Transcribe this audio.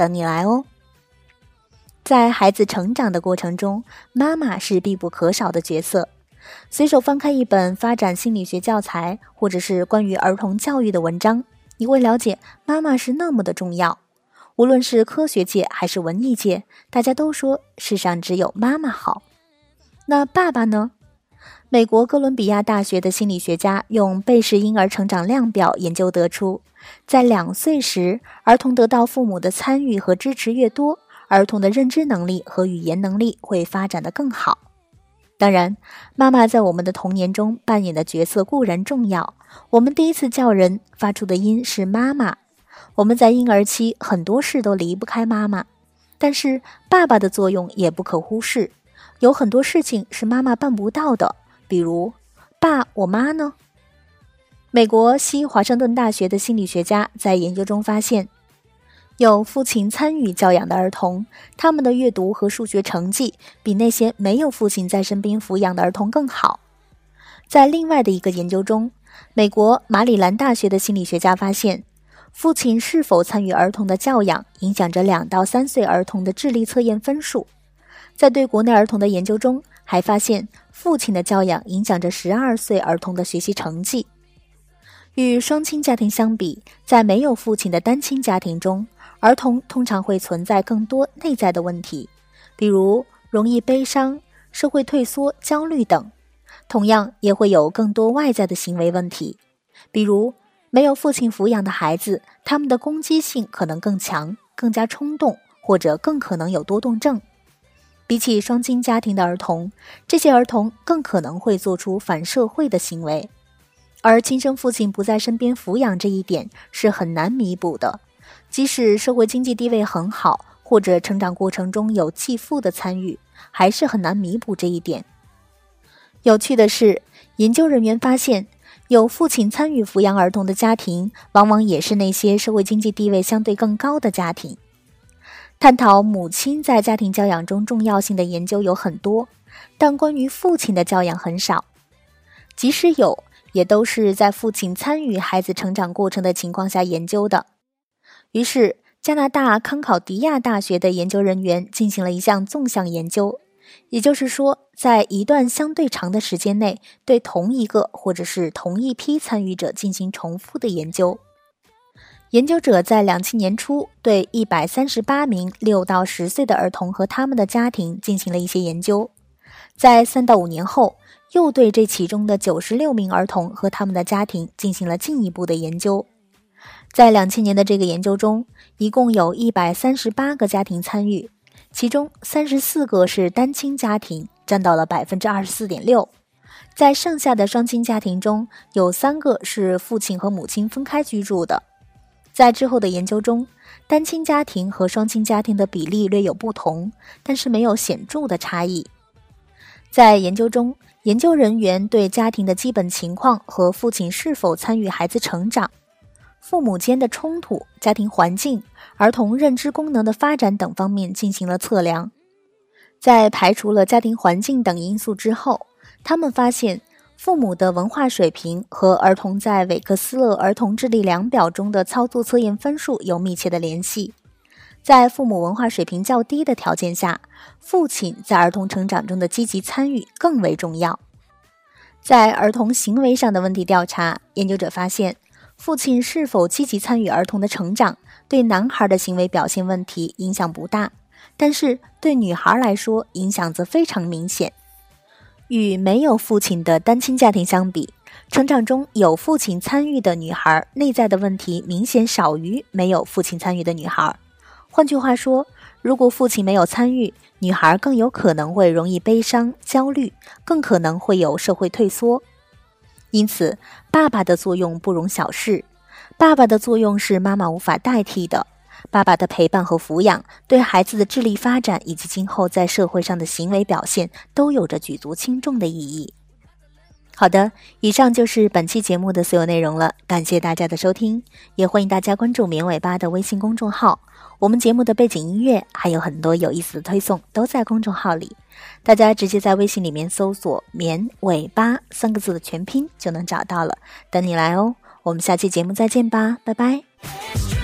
等你来哦。在孩子成长的过程中，妈妈是必不可少的角色。随手翻开一本发展心理学教材，或者是关于儿童教育的文章，你会了解妈妈是那么的重要。无论是科学界还是文艺界，大家都说世上只有妈妈好。那爸爸呢？美国哥伦比亚大学的心理学家用贝氏婴儿成长量表研究得出。在两岁时，儿童得到父母的参与和支持越多，儿童的认知能力和语言能力会发展的更好。当然，妈妈在我们的童年中扮演的角色固然重要。我们第一次叫人发出的音是妈妈。我们在婴儿期很多事都离不开妈妈，但是爸爸的作用也不可忽视。有很多事情是妈妈办不到的，比如，爸，我妈呢？美国西华盛顿大学的心理学家在研究中发现，有父亲参与教养的儿童，他们的阅读和数学成绩比那些没有父亲在身边抚养的儿童更好。在另外的一个研究中，美国马里兰大学的心理学家发现，父亲是否参与儿童的教养，影响着两到三岁儿童的智力测验分数。在对国内儿童的研究中，还发现父亲的教养影响着十二岁儿童的学习成绩。与双亲家庭相比，在没有父亲的单亲家庭中，儿童通常会存在更多内在的问题，比如容易悲伤、社会退缩、焦虑等。同样，也会有更多外在的行为问题，比如没有父亲抚养的孩子，他们的攻击性可能更强、更加冲动，或者更可能有多动症。比起双亲家庭的儿童，这些儿童更可能会做出反社会的行为。而亲生父亲不在身边抚养这一点是很难弥补的，即使社会经济地位很好，或者成长过程中有继父的参与，还是很难弥补这一点。有趣的是，研究人员发现，有父亲参与抚养儿童的家庭，往往也是那些社会经济地位相对更高的家庭。探讨母亲在家庭教养中重要性的研究有很多，但关于父亲的教养很少，即使有。也都是在父亲参与孩子成长过程的情况下研究的。于是，加拿大康考迪亚大学的研究人员进行了一项纵向研究，也就是说，在一段相对长的时间内，对同一个或者是同一批参与者进行重复的研究。研究者在两千年初对一百三十八名六到十岁的儿童和他们的家庭进行了一些研究，在三到五年后。又对这其中的九十六名儿童和他们的家庭进行了进一步的研究。在两千年的这个研究中，一共有一百三十八个家庭参与，其中三十四个是单亲家庭，占到了百分之二十四点六。在剩下的双亲家庭中，有三个是父亲和母亲分开居住的。在之后的研究中，单亲家庭和双亲家庭的比例略有不同，但是没有显著的差异。在研究中。研究人员对家庭的基本情况和父亲是否参与孩子成长、父母间的冲突、家庭环境、儿童认知功能的发展等方面进行了测量。在排除了家庭环境等因素之后，他们发现父母的文化水平和儿童在韦克斯勒儿童智力量表中的操作测验分数有密切的联系。在父母文化水平较低的条件下，父亲在儿童成长中的积极参与更为重要。在儿童行为上的问题调查，研究者发现，父亲是否积极参与儿童的成长，对男孩的行为表现问题影响不大，但是对女孩来说，影响则非常明显。与没有父亲的单亲家庭相比，成长中有父亲参与的女孩，内在的问题明显少于没有父亲参与的女孩。换句话说，如果父亲没有参与，女孩更有可能会容易悲伤、焦虑，更可能会有社会退缩。因此，爸爸的作用不容小视。爸爸的作用是妈妈无法代替的。爸爸的陪伴和抚养，对孩子的智力发展以及今后在社会上的行为表现，都有着举足轻重的意义。好的，以上就是本期节目的所有内容了，感谢大家的收听，也欢迎大家关注“绵尾巴”的微信公众号。我们节目的背景音乐还有很多有意思的推送，都在公众号里，大家直接在微信里面搜索“绵尾巴”三个字的全拼就能找到了，等你来哦。我们下期节目再见吧，拜拜。